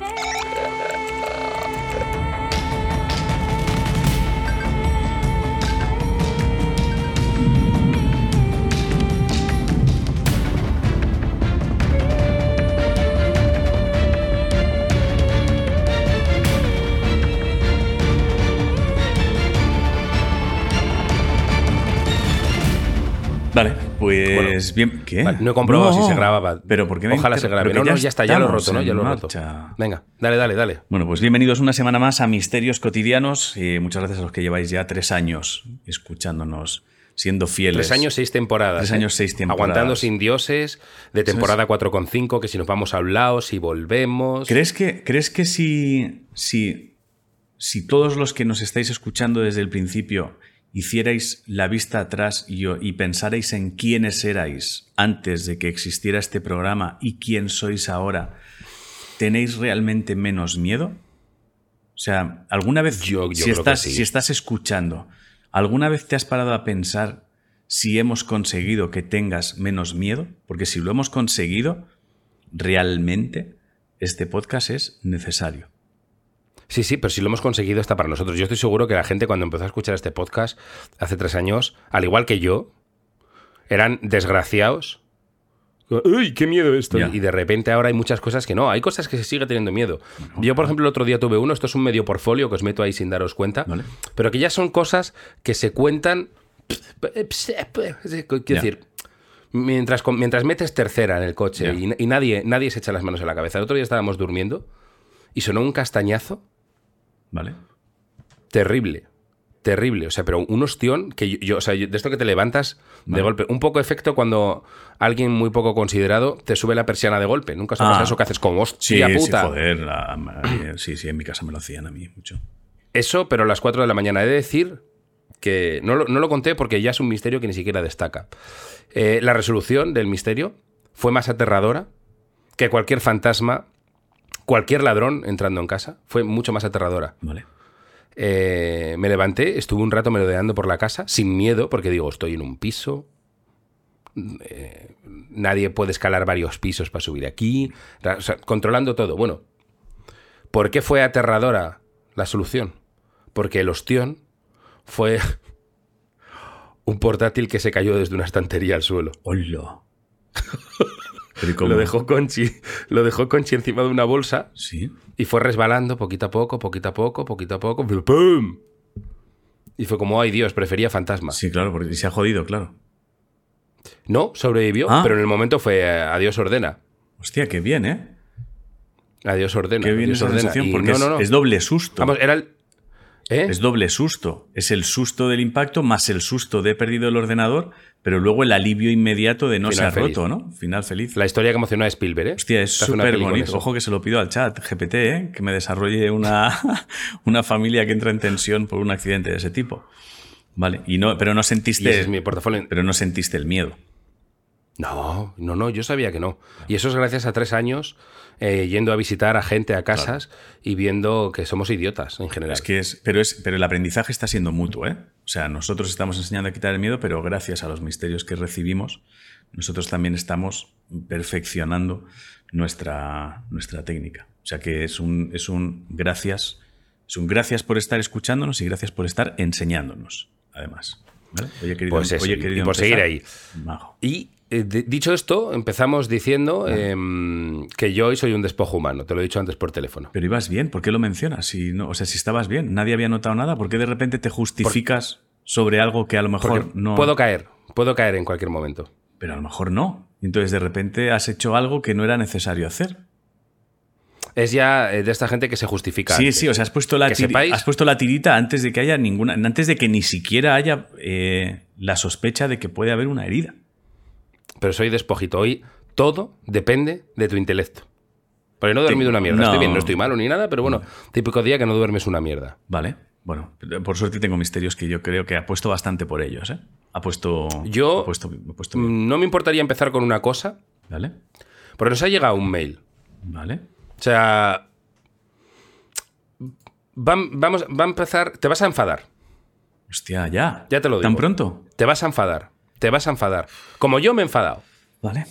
Vale, pues bien. ¿Qué? Vale, no he comprobado No, si se grababa. Pero ¿por qué me Ojalá se grabe. No, no, ya está, ya lo he roto, ¿no? Ya lo he roto. Venga, dale, dale, dale. Bueno, pues bienvenidos una semana más a Misterios Cotidianos. y muchas gracias a los que lleváis ya tres años escuchándonos, siendo fieles. Tres años, seis temporadas. Tres ¿eh? años, seis temporadas. Aguantando sin dioses, de temporada 4,5, que si nos vamos a un lado, si volvemos. ¿Crees que, ¿crees que si, si, si todos los que nos estáis escuchando desde el principio hicierais la vista atrás y, y pensarais en quiénes erais antes de que existiera este programa y quién sois ahora, ¿tenéis realmente menos miedo? O sea, ¿alguna vez, Yo- yo si, creo que estás, sí. si estás escuchando, ¿alguna vez te has parado a pensar si hemos conseguido que tengas menos miedo? Porque si lo hemos conseguido, realmente este podcast es necesario. Sí, sí, pero si lo hemos conseguido está para nosotros. Yo estoy seguro que la gente cuando empezó a escuchar este podcast hace tres años, al igual que yo, eran desgraciados. ¡Uy, qué miedo esto! Y de repente ahora hay muchas cosas que no. Hay cosas que se sigue teniendo miedo. Yo, por ejemplo, el otro día tuve uno, esto es un medio portfolio que os meto ahí sin daros cuenta, Vale. pero que ya son cosas que se cuentan... Quiero decir, mientras, mientras metes tercera en el coche y, y nadie, nadie se echa las manos en la cabeza. El otro día estábamos durmiendo y sonó un castañazo ¿Vale? terrible. Terrible, o sea, pero un ostión que yo, yo- o sea, yo- de esto que te levantas de golpe. Un poco efecto cuando alguien muy poco considerado te sube la persiana de golpe. Nunca ha Ah. eso que haces Sí, hostia sí, puta. joder. la- la- sí, sí, en mi casa me lo hacían a mí mucho. Eso, pero a las 4 de la mañana. He de decir que no lo, no lo conté porque ya es un misterio que ni siquiera destaca. Eh, la resolución del misterio fue más aterradora que cualquier fantasma, cualquier ladrón entrando en casa. Fue mucho más aterradora. ¿Vale? Eh, me levanté, estuve un rato merodeando por la casa, sin miedo, porque digo, estoy en un piso. eh, nadie puede escalar varios pisos para subir aquí. ra- o sea, controlando todo. Bueno, ¿por qué fue aterradora la solución? Porque el ostión fue un portátil que se cayó desde una estantería al suelo. ¡Hola! Lo dejó Conchi, lo dejó Conchi encima de una bolsa Sí. Y fue resbalando poquito a poco, poquito a poco, poquito a poco. ¡Pum! Y fue como, ay Dios, prefería fantasma. Sí, claro, porque se ha jodido, claro. No, sobrevivió, Ah. pero en el momento fue eh, adiós ordena. Hostia, qué bien, ¿eh? Adiós ordena. Qué bien esa ordena. sensación, porque no, es, no, no. es doble susto. Vamos, era el. ¿Eh? Es doble susto. Es el susto del impacto más el susto de he perdido el ordenador, pero luego el alivio inmediato de no se Final ha feliz. roto, ¿no? Final feliz. La historia que emocionó a Spielberg, ¿eh? Hostia, es súper bonito. Ojo que se lo pido al chat GPT, ¿eh? que me desarrolle una, una familia que entra en tensión por un accidente de ese tipo. Vale, y no, pero no Y sentiste, ese es mi portafolio. pero no sentiste el miedo. No, no, no, yo sabía que no. Y eso es gracias a tres años eh, yendo a visitar a gente a casas y viendo que somos idiotas en general. Es que es, pero es, pero el aprendizaje está siendo mutuo, ¿eh? O sea, nosotros estamos enseñando a quitar el miedo, pero gracias a los misterios que recibimos, nosotros también estamos perfeccionando nuestra, nuestra técnica. O sea que es un, es un gracias, es un gracias por estar escuchándonos y gracias por estar enseñándonos, además. ¿Vale? Oye, querido, Pues eso, oye, y- querido y por empezar, seguir ahí. majo. Y eh, dicho esto, empezamos diciendo em, que yo hoy soy un despojo humano. Te lo he dicho antes por teléfono. Pero ibas bien, ¿por qué lo mencionas? Si no, o sea, si estabas bien, nadie había notado nada, ¿por qué de repente te justificas sobre algo que a lo mejor Porque no. Puedo caer, puedo caer en cualquier momento. Pero a lo mejor no. Entonces de repente has hecho algo que no era necesario hacer. Es ya eh, de esta gente que se justifica. Sí, antes. sí, o sea, has puesto, la sepáis- has puesto la tirita antes de que haya ninguna. Antes de que ni siquiera haya eh, la sospecha de que puede haber una herida. Pero soy despojito. Hoy todo depende de tu intelecto. Porque no he dormido una mierda. No. Estoy bien, no estoy malo ni nada, pero bueno, típico día que no duermes una mierda. Vale. Bueno, por suerte tengo misterios que yo creo que ha puesto bastante por ellos, ¿eh? Ha puesto. Yo- No me importaría empezar con una cosa, Vale. porque nos ha llegado un mail. Vale. O sea. va- vamos, va a empezar. Te vas a enfadar. Hostia, ya. Ya te lo digo. ¿Tan pronto? Te vas a enfadar. Te vas a enfadar. Como yo me he enfadado. Vale.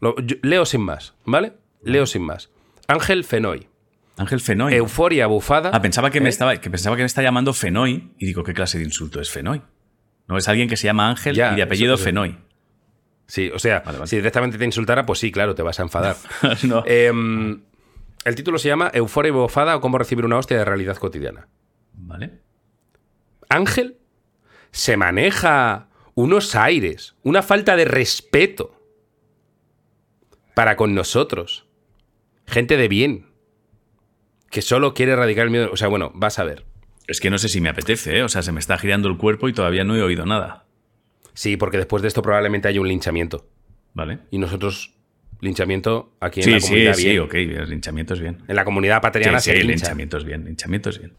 Lo- yo- leo sin más, ¿vale? Leo sin más. Ángel Fenoy. Ángel Fenoy. Euforia bufada. Ah, pensaba que, me ¿Eh? estaba, que pensaba que me está llamando Fenoy y digo, ¿qué clase de insulto es Fenoy? No, es alguien que se llama Ángel Ya, y de apellido eso-. Fenoy. Sí, o sea, Vale, vale. si directamente te insultara, pues sí, claro, te vas a enfadar. No. Em, el título se llama Euforia bufada o cómo recibir una hostia de realidad cotidiana. ¿Vale? Ángel se maneja unos aires, una falta de respeto para con nosotros. Gente de bien. Que solo quiere erradicar el miedo. O sea, bueno, vas a ver. Es que no sé si me apetece, ¿eh? O sea, se me está girando el cuerpo y todavía no he oído nada. Sí, porque después de esto probablemente haya un linchamiento. ¿Vale? Y nosotros, linchamiento aquí en Sí, la sí, comunidad sí, bien. ok, el linchamiento es bien. En la comunidad patriana Sí, sí, se lincha. linchamiento es bien, linchamiento es bien.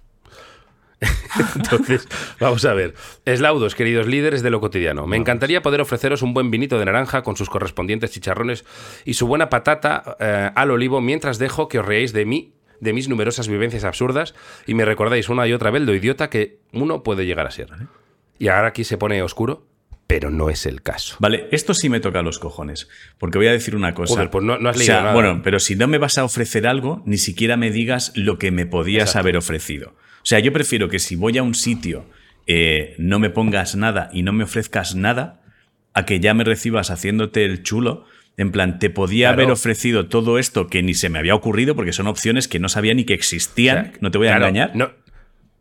Entonces, vamos a ver. Eslaudos, queridos líderes de lo cotidiano. Me encantaría poder ofreceros un buen vinito de naranja con sus correspondientes chicharrones y su buena patata eh, al olivo mientras dejo que os reáis de mí, de mis numerosas vivencias absurdas y me recordáis una y otra vez lo idiota que uno puede llegar a ser. Y ahora aquí se pone oscuro, pero no es el caso. Vale, esto sí me toca los cojones. Porque voy a decir una cosa. Joder, pues no- no has O leído sea, nada. Bueno, pero si no me vas a ofrecer algo, ni siquiera me digas lo que me podías Exacto. haber ofrecido. O sea, yo prefiero que si voy a un sitio eh, no me pongas nada y no me ofrezcas nada, a que ya me recibas haciéndote el chulo. En plan, te podía Claro. haber ofrecido todo esto que ni se me había ocurrido porque son opciones que no sabía ni que existían. O sea, no te voy a claro, engañar. No,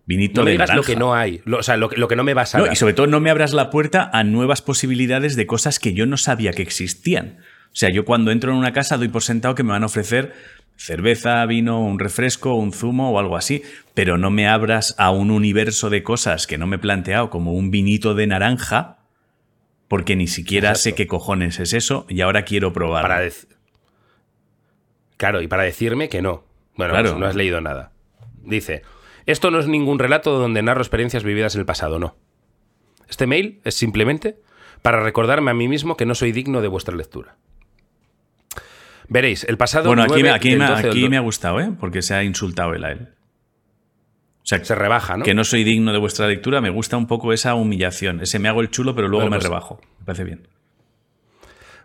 Vinito no me de digas lo que no hay. Lo- o sea, lo, que- lo que no me vas a No, dar. y sobre todo no me abras la puerta a nuevas posibilidades de cosas que yo no sabía que existían. O sea, yo cuando entro en una casa doy por sentado que me van a ofrecer cerveza, vino, un refresco, un zumo o algo así, pero no me abras a un universo de cosas que no me he planteado, como un vinito de naranja, porque ni siquiera sé qué cojones es eso y ahora quiero probar. Para Claro, y para decirme que no. Bueno, Claro. pues no has leído nada. Dice, esto no es ningún relato donde narro experiencias vividas en el pasado, no. Este mail es simplemente para recordarme a mí mismo que no soy digno de vuestra lectura. Veréis, el pasado Bueno, aquí, 9 me, aquí, del me, 12 del aquí do- me ha gustado, ¿eh? Porque se ha insultado él a él. O sea, se rebaja, ¿no? que no soy digno de vuestra lectura, me gusta un poco esa humillación. Ese me hago el chulo, pero luego me pues- rebajo. Me parece bien.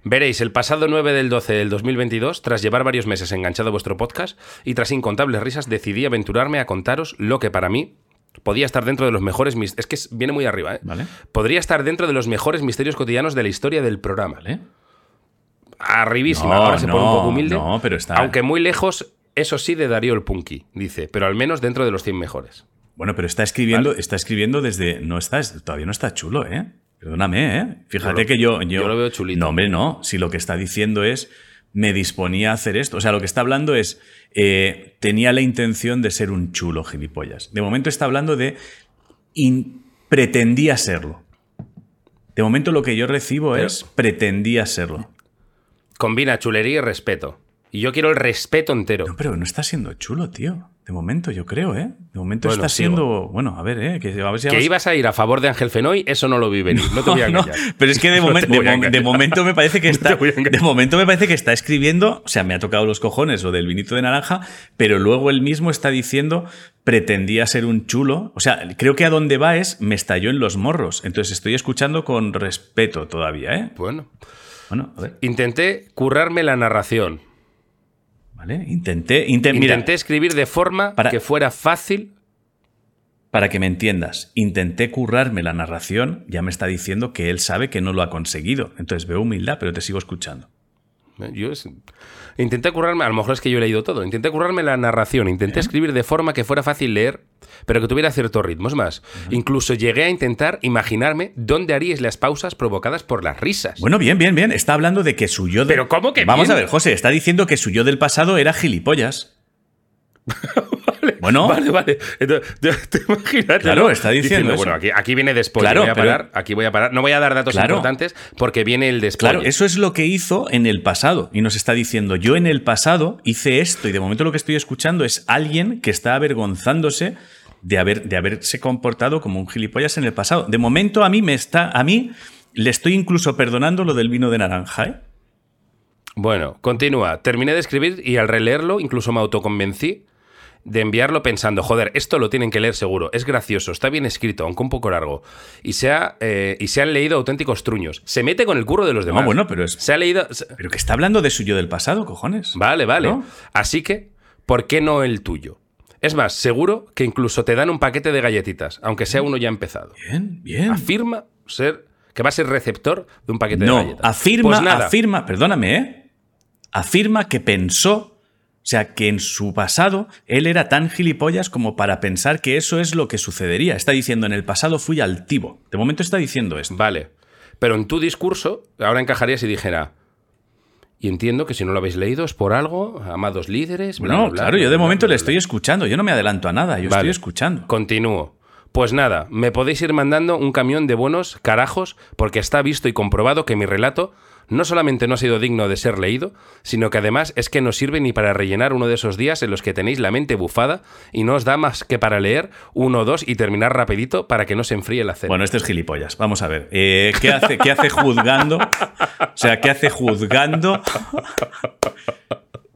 Veréis, el pasado 9 del 12 del 2022, tras llevar varios meses enganchado a vuestro podcast y tras incontables risas, decidí aventurarme a contaros lo que para mí podía estar dentro de los mejores... mis- Es que viene muy arriba, ¿eh? ¿Vale? Podría estar dentro de los mejores misterios cotidianos de la historia del programa. ¿Vale? Arribísima, No, ahora se pone un poco humilde. no, pero está- Aunque muy lejos, eso sí, de Darío el Punky, dice, pero al menos dentro de los 100 mejores. Bueno, pero está escribiendo, está escribiendo desde. No está, todavía no está chulo, ¿eh? Perdóname, ¿eh? Fíjate lo- que yo, yo. yo lo veo chulito. No, hombre, no. Si lo que está diciendo es. Me disponía a hacer esto. O sea, lo que está hablando es. eh, tenía la intención de ser un chulo gilipollas. De momento está hablando de. in- pretendía serlo. De momento lo que yo recibo Pero- es. Pretendía serlo. Combina chulería y respeto. Y yo quiero el respeto entero. No, pero no está siendo chulo, tío. De momento, yo creo, ¿eh? De momento Bueno, está sigo. siendo. Bueno, a ver, ¿eh? Que, a ver si Que vamos- ibas a ir a favor de Ángel Fenoy, eso no lo vi venir. No te voy a No, engañar. pero es que de, momen- de momento me parece que está. de momento me parece que está escribiendo. O sea, me ha tocado los cojones o del vinito de naranja, pero luego él mismo está diciendo pretendía ser un chulo. O sea, creo que a donde va es me estalló en los morros. Entonces estoy escuchando con respeto todavía, ¿eh? Bueno, Bueno, a ver. intenté currarme la narración. Vale. Intenté. mira, Intenté escribir de forma Para- que fuera fácil. para que me entiendas, intenté currarme la narración. Ya me está diciendo que él sabe que no lo ha conseguido. Entonces veo humildad, pero te sigo escuchando. Yo es- intenté currarme, a lo mejor es que yo he leído todo. Intenté currarme la narración, intenté escribir de forma que fuera fácil leer, pero que tuviera ciertos ritmos más. Incluso llegué a intentar imaginarme dónde haríais las pausas provocadas por las risas. Bueno, bien, bien, bien. Está hablando de que su yo. de- Pero ¿cómo que Vamos bien? a ver, José, está diciendo que su yo del pasado era gilipollas. Bueno, Vale, vale. Entonces, te, te imaginas, Claro, ¿no? está diciendo. Bueno, aquí, aquí viene después. Claro, voy a pero- parar. Aquí voy a parar. No voy a dar datos Claro. importantes porque viene el después. claro, eso es lo que hizo en el pasado. Y nos está diciendo, yo en el pasado hice esto y de momento lo que estoy escuchando es alguien que está avergonzándose de, haber, de haberse comportado como un gilipollas en el pasado. De momento a mí me está, a mí le estoy incluso perdonando lo del vino de naranja, ¿eh? Bueno, continúa. Terminé de escribir y al releerlo incluso me autoconvencí de enviarlo pensando, joder, esto lo tienen que leer seguro, es gracioso, está bien escrito, aunque un poco largo. Y se, ha, eh, y se han leído auténticos truños. Se mete con el curro de los demás. bueno, pero es- Se ha leído... Pero que está hablando de su yo del pasado, cojones. Vale, vale. ¿No? Así que ¿por qué no el tuyo? Es más, seguro que incluso te dan un paquete de galletitas, aunque sea uno ya empezado. Bien, bien. Afirma ser que va a ser receptor de un paquete de No, galletas. afirma, Pues nada, afirma, perdóname, ¿eh? Afirma que pensó, o sea, que en su pasado él era tan gilipollas como para pensar que eso es lo que sucedería. Está diciendo, en el pasado fui altivo. De momento está diciendo esto. Vale. Pero en tu discurso, ahora encajaría si dijera. Y entiendo que si no lo habéis leído es por algo, amados líderes. bla, No, bla, bla, claro, yo de momento le estoy escuchando. Yo no me adelanto a nada, yo Vale. estoy escuchando. Continúo. Pues nada, me podéis ir mandando un camión de buenos carajos porque está visto y comprobado que mi relato no solamente no ha sido digno de ser leído, sino que además es que no sirve ni para rellenar uno de esos días en los que tenéis la mente bufada y no os da más que para leer uno o dos y terminar rapidito para que no se enfríe la cena. Bueno, este es gilipollas. Vamos a ver. Eh, ¿qué, hace, ¿Qué hace juzgando? O sea, ¿qué hace juzgando?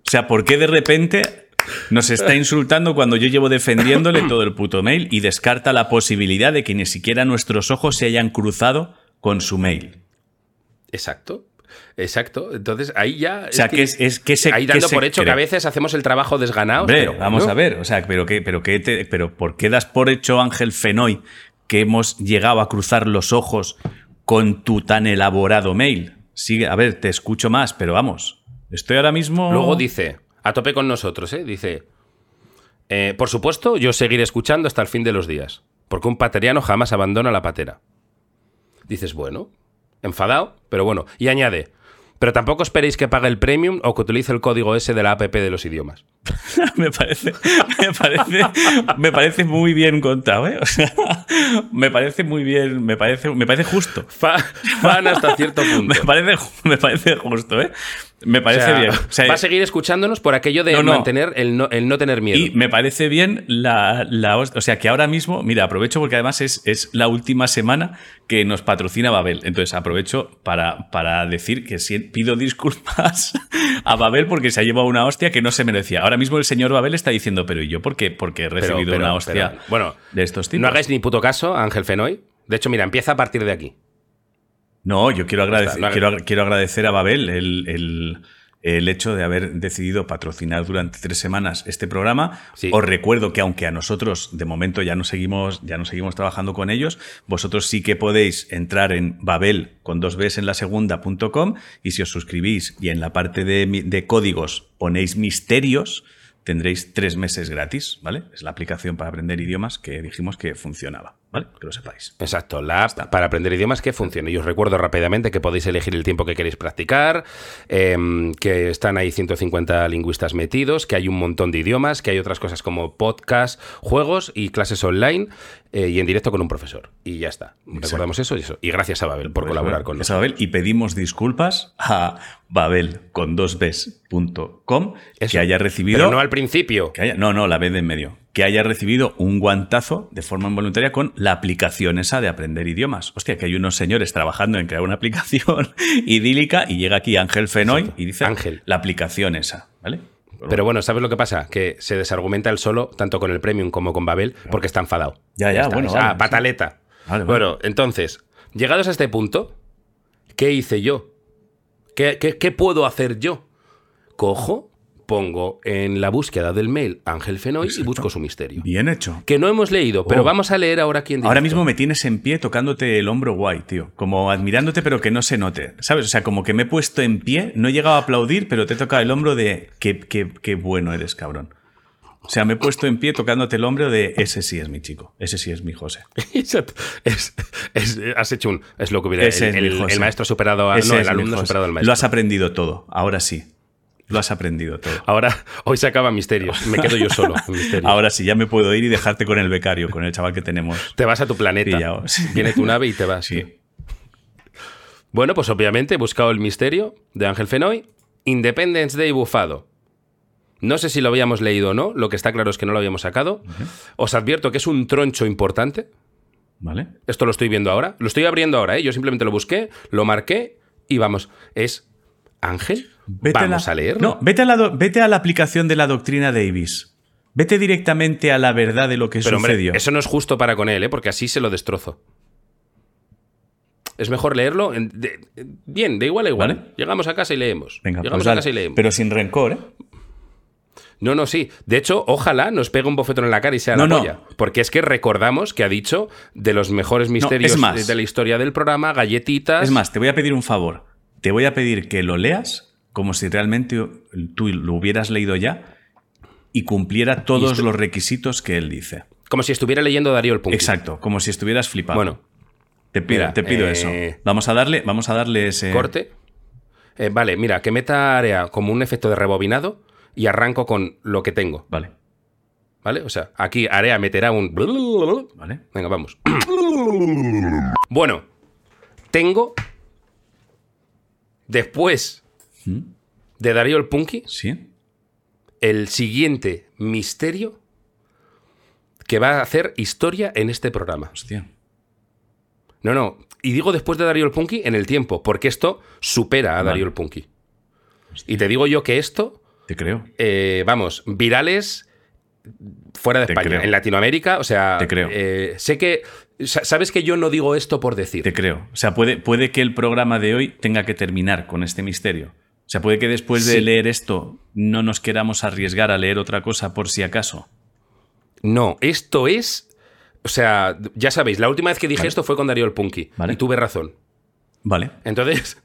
O sea, ¿por qué de repente nos está insultando cuando yo llevo defendiéndole todo el puto mail y descarta la posibilidad de que ni siquiera nuestros ojos se hayan cruzado con su mail? Exacto. Exacto. Entonces ahí ya. O sea, que es, es que se ahí que dando por hecho que a veces hacemos el trabajo desganado. Pero vamos a ver, o sea, pero qué, pero qué te- pero ¿por qué das por hecho, Ángel Fenoy, que hemos llegado a cruzar los ojos con tu tan elaborado mail? Sigue, a ver, te escucho más, pero vamos. Estoy ahora mismo. Luego dice, a tope con nosotros, ¿eh? Dice, eh, por supuesto, yo seguiré escuchando hasta el fin de los días, porque un pateriano jamás abandona la patera. Dices, bueno, enfadado, pero bueno. Y añade, pero tampoco esperéis que pague el premium o que utilice el código S de la app de los idiomas. me parece, me parece, me parece muy bien contado, ¿eh? O sea, me parece muy bien, me parece, me parece justo. Fa- Fan hasta cierto punto. Me parece, me parece justo, ¿eh? Me O parece sea, bien. O sea, va a seguir escuchándonos por aquello de No, no. mantener el no, el no tener miedo. Y me parece bien la, la O sea, que ahora mismo, mira, aprovecho porque además es, es la última semana que nos patrocina Babel. Entonces aprovecho para, para decir que pido disculpas a Babel porque se ha llevado una hostia que no se merecía. Ahora mismo el señor Babel está diciendo, pero ¿y yo por qué? Porque he recibido pero- una hostia pero, bueno, de estos tipos. no hagáis ni puto caso a Ángel Fenoy. De hecho, mira, empieza a partir de aquí. No, yo quiero agradecer, no quiero, quiero agradecer a Babel el, el- el hecho de haber decidido patrocinar durante tres semanas este programa. Sí. Os recuerdo que aunque a nosotros de momento ya no seguimos, ya no seguimos trabajando con ellos, vosotros sí que podéis entrar en Babel con dos Bs en la segunda.com y si os suscribís y en la parte de, de códigos ponéis misterios, tendréis tres meses gratis, ¿vale? Es la aplicación para aprender idiomas que dijimos que funcionaba, ¿vale? Que lo sepáis. Exacto, la app para aprender idiomas que funcione. Y os recuerdo rápidamente que podéis elegir el tiempo que queréis practicar, em, que están ahí 150 lingüistas metidos, que hay un montón de idiomas, que hay otras cosas como podcast, juegos y clases online eh, y en directo con un profesor. Y ya está. Recordamos eso y eso. Y gracias a Babel por colaborar con Gracias a nosotros. Babel y pedimos disculpas a Babel con dos que haya recibido. Pero no al principio. que haya- no, no, la B de en medio. Que haya recibido un guantazo de forma involuntaria con la aplicación esa de aprender idiomas. Hostia, que hay unos señores trabajando en crear una aplicación idílica y llega aquí Ángel Fenoy Exacto. y dice Ángel. la aplicación esa, ¿vale? Pero bueno, ¿sabes lo que pasa? Que se desargumenta el solo, tanto con el Premium como con Babel, porque está enfadado. Ya, ya, está. bueno, sí. pataleta. Vale, vale. Bueno, entonces, llegados a este punto, ¿qué hice yo? ¿Qué, qué- qué puedo hacer yo? Cojo, pongo en la búsqueda del mail Ángel Fenoy y busco su misterio. Bien hecho. Que no hemos leído, pero Oh. vamos a leer ahora aquí en Ahora mismo me tienes en pie tocándote el hombro guay, tío. Como admirándote, pero que no se note. ¿Sabes? O sea, como que me he puesto en pie, no he llegado a aplaudir, pero te he tocado el hombro de qué, qué, qué bueno eres, cabrón. O sea, me he puesto en pie tocándote el hombro de ese sí es mi chico, ese sí es mi José. Exacto. Es- es- has hecho un. Es lo que hubiera. El, el- maestro superado a. No, el alumno superado al maestro. Lo has aprendido todo, ahora sí. Lo has aprendido todo. Ahora, hoy se acaba Misterios. Me quedo yo solo en. Ahora sí, ya me puedo ir y dejarte con el becario, con el chaval que tenemos. Te vas a tu planeta. Pillado. Viene tu nave y te vas. Sí. Bueno, pues obviamente he buscado el misterio de Ángel Fenoy. Independence Day bufado. No sé si lo habíamos leído o no, lo que está claro es que no lo habíamos sacado. Os advierto que es un troncho importante. ¿Vale? Esto lo estoy viendo ahora. Lo estoy abriendo ahora, ¿eh? Yo simplemente lo busqué, lo marqué y vamos. Es Ángel. Vamos a, la- leerlo. No, vete a, la vete a la aplicación de la doctrina Davis. Vete directamente a la verdad de lo que Pero hombre, sucedió. eso no es justo para con él, ¿eh? porque así se lo destrozo. Es mejor leerlo. en- de- bien, de igual a igual. Vale. Llegamos a casa y leemos. Venga, Llegamos pues a casa y leemos. Pero sin rencor, ¿eh? No, no, sí. De hecho, ojalá nos pegue un bofetón en la cara y sea No, la no. polla. Porque es que recordamos que ha dicho de los mejores misterios más. de, de la historia del programa, galletitas. Es más, te voy a pedir un favor. Te voy a pedir que lo leas como si realmente tú lo hubieras leído ya y cumpliera todos esto- los requisitos que él dice. Como si estuviera leyendo Darío el Punky. Exacto, como si estuvieras flipado. Bueno, te pido, mira, te pido eh, eso. Vamos a darle, vamos a darle ese. corte. Eh, vale, mira, que meta área como un efecto de rebobinado y arranco con lo que tengo. Vale, ¿Vale? O sea, aquí Area meterá un. vale. Venga, vamos. bueno, tengo. Después de Darío el Punky, ¿Sí? el siguiente misterio que va a hacer historia en este programa. Hostia. No, no. Y digo después de Darío el Punky en el tiempo, porque esto supera a Vale. Darío el Punky. Y te digo yo que esto, Te creo. eh, vamos, virales fuera de Te España, creo. en Latinoamérica, o sea, Te creo. eh, sé que, sa- sabes que yo no digo esto por decir. Te creo. O sea, puede, puede que el programa de hoy tenga que terminar con este misterio. O sea, puede que después de Sí. leer esto no nos queramos arriesgar a leer otra cosa por si acaso. No, esto es, o sea, ya sabéis, la última vez que dije Vale. esto fue con Darío el Punky Vale. y tuve razón. Vale, Entonces,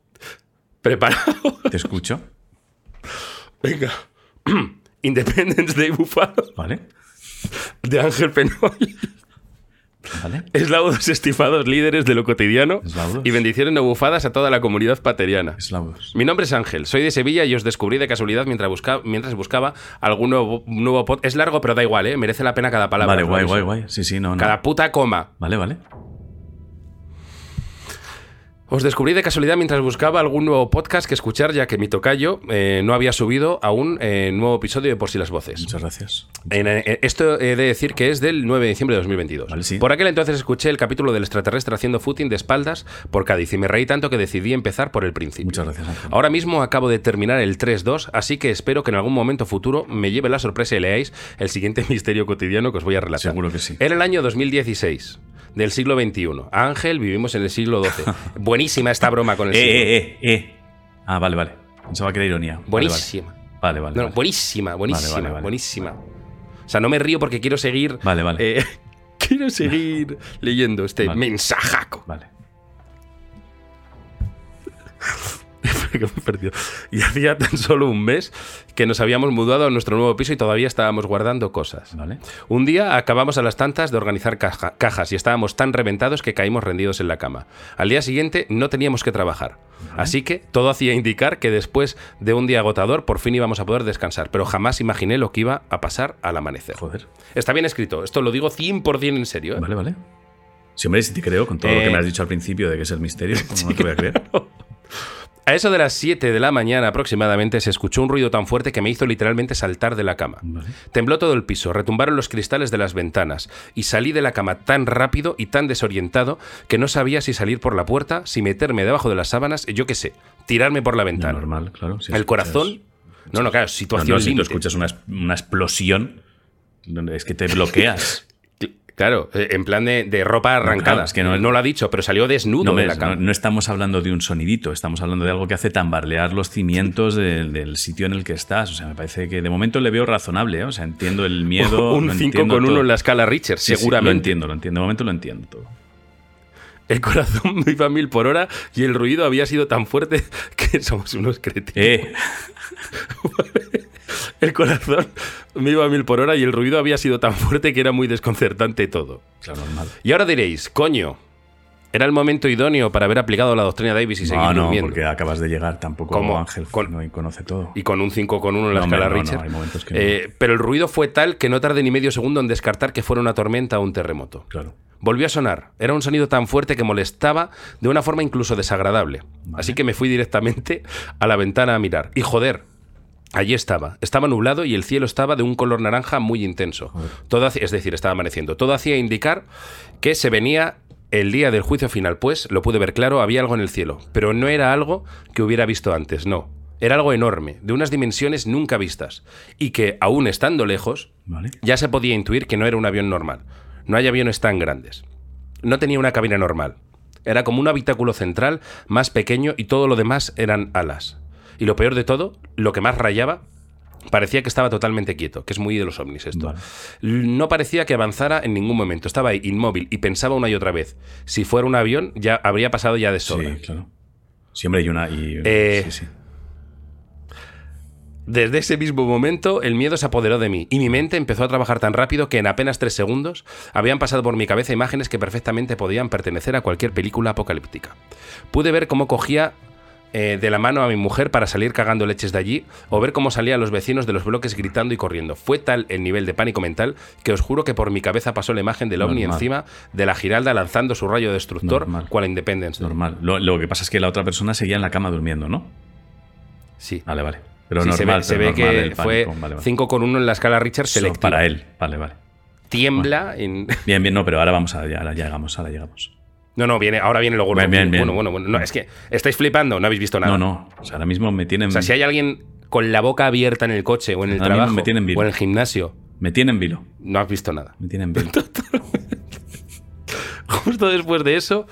preparado. te escucho. Venga. Independence Day bufado Vale, de Ángel Penoy. Vale. Eslaudos estimados líderes de lo cotidiano Eslaudos. y bendiciones no bufadas a toda la comunidad pateriana. Eslavos. Mi nombre es Ángel, soy de Sevilla y os descubrí de casualidad mientras, busca- mientras buscaba algún nuevo, nuevo pod. Es largo, pero da igual, ¿eh? Merece la pena cada palabra. Vale, guay, guay, guay. Sí, sí, no, no. Cada puta coma. Vale, vale. Os descubrí de casualidad mientras buscaba algún nuevo podcast que escuchar, ya que mi tocayo eh, no había subido aún eh, nuevo episodio de Por si las voces. Muchas gracias. En, eh, esto he de decir que es del 9 de diciembre de 2022. Vale, sí. Por aquel entonces escuché el capítulo del extraterrestre haciendo footing de espaldas por Cádiz y me reí tanto que decidí empezar por el principio. Muchas gracias, Ángel. Ahora mismo acabo de terminar el 3-2, así que espero que en algún momento futuro me lleve la sorpresa y leáis el siguiente misterio cotidiano que os voy a relatar. Seguro que sí. Era el año 2016 del siglo XXI. Ángel, vivimos en el siglo XII. Buenísima esta broma con el Eh, siglo. eh, eh, eh. Ah, vale, vale. Pensaba que era ironía. Vale. Buenísima. Vale, vale. No, vale. buenísima, buenísima, Vale, buenísima. O sea, no me río porque quiero seguir. Vale, vale. eh, quiero seguir leyendo este mensajaco. Vale. que me he perdido. Y hacía tan solo un mes que nos habíamos mudado a nuestro nuevo piso y todavía estábamos guardando cosas. Vale. Un día acabamos a las tantas de organizar caja- cajas y estábamos tan reventados que caímos rendidos en la cama. Al día siguiente no teníamos que trabajar. Así que todo hacía indicar que después de un día agotador por fin íbamos a poder descansar, pero jamás imaginé lo que iba a pasar al amanecer. Joder. Está bien escrito, esto lo digo 100% en serio. ¿eh? Vale, vale. Sí, hombre, si te creo con todo lo Eh, que me has dicho al principio de que es el misterio, ¿cómo no te voy a creer? A eso de las 7 de la mañana aproximadamente se escuchó un ruido tan fuerte que me hizo literalmente saltar de la cama. Vale. Tembló todo el piso, retumbaron los cristales de las ventanas y salí de la cama tan rápido y tan desorientado que no sabía si salir por la puerta, si meterme debajo de las sábanas, yo qué sé, tirarme por la No, ventana. normal, claro. si el corazón... No, no, claro, situación no, si tú escuchas una, una explosión, es que te bloqueas. Claro, eh, en plan de, de ropa arrancada. claro, es que no- no lo ha dicho, pero salió desnudo No, de la cama. no- no estamos hablando de un sonidito, estamos hablando de algo que hace tambalear los cimientos del, del sitio en el que estás. O sea, me parece que de momento le veo razonable, ¿eh? O sea, entiendo el miedo. un lo 5 entiendo con 1 todo. en la escala Richard, Sí, sí, seguramente. lo entiendo, lo entiendo. De momento lo entiendo todo. El corazón me iba a mil por hora y el ruido había sido tan fuerte que somos unos cretinos. Eh, El corazón me iba a mil por hora y el ruido había sido tan fuerte que era muy desconcertante todo. claro, normal. Y ahora diréis, coño, era el momento idóneo para haber aplicado la doctrina Davis y seguir No, no, durmiendo. porque acabas de llegar. Tampoco ¿Cómo? Ángel Con- no conoce todo. Y con un 5 con 1 en la No, escala no, no, Richard. hay momentos que no. Eh, pero el ruido fue tal que no tardé ni medio segundo en descartar que fuera una tormenta o un terremoto. Claro. Volvió a sonar. Era un sonido tan fuerte que molestaba de una forma incluso desagradable. Así que me fui directamente a la ventana a mirar. Y joder, allí estaba. Estaba nublado y el cielo estaba de un color naranja muy intenso. Todo es decir, estaba amaneciendo. Todo hacía indicar que se venía el día del juicio final. Pues, lo pude ver claro, había algo en el cielo. Pero no era algo que hubiera visto antes, no. Era algo enorme, de unas dimensiones nunca vistas. Y que, aún estando lejos, Vale. ya se podía intuir que no era un avión normal. No hay aviones tan grandes. No tenía una cabina normal. Era como un habitáculo central más pequeño y todo lo demás eran alas. Y lo peor de todo, lo que más rayaba, Parecía que estaba totalmente quieto, que es muy de los ovnis esto. Vale. No parecía que avanzara en ningún momento. Estaba ahí inmóvil y pensaba una y otra vez. Si fuera un avión, ya habría pasado ya de sobra. Sí, claro. Siempre hay una. Y, Eh, sí, sí. Desde ese mismo momento, el miedo se apoderó de mí y mi mente empezó a trabajar tan rápido que en apenas tres segundos habían pasado por mi cabeza imágenes que perfectamente podían pertenecer a cualquier película apocalíptica. Pude ver cómo cogía eh, de la mano a mi mujer para salir cagando leches de allí o ver cómo salían los vecinos de los bloques gritando y corriendo. Fue tal el nivel de pánico mental que os juro que por mi cabeza pasó la imagen del ovni Normal. encima de la giralda lanzando su rayo destructor Normal. cual Independence. Day. Normal. Lo, lo que pasa es que la otra persona seguía en la cama durmiendo, ¿no? Sí. Vale, vale. Pero Sí, normal. se ve, pero se ve normal que fue pánico. Vale, vale. 5 con 1 en la escala Richard selectiva. Para él. Vale, vale. Tiembla en... Bien, bien, no, pero ahora vamos a. ya- Ahora llegamos, ahora llegamos. No, no, viene, ahora viene lo gordo. Bien, bien, bien. Bueno, bueno, bueno. No, es que estáis flipando, no habéis visto nada. No, no. O sea, ahora mismo me tienen. O sea, si hay alguien con la boca abierta en el coche o en el Ahora trabajo me tienen vivo. o en el gimnasio, Me tienen vilo. no has visto nada. Me tienen vilo. Justo después de eso,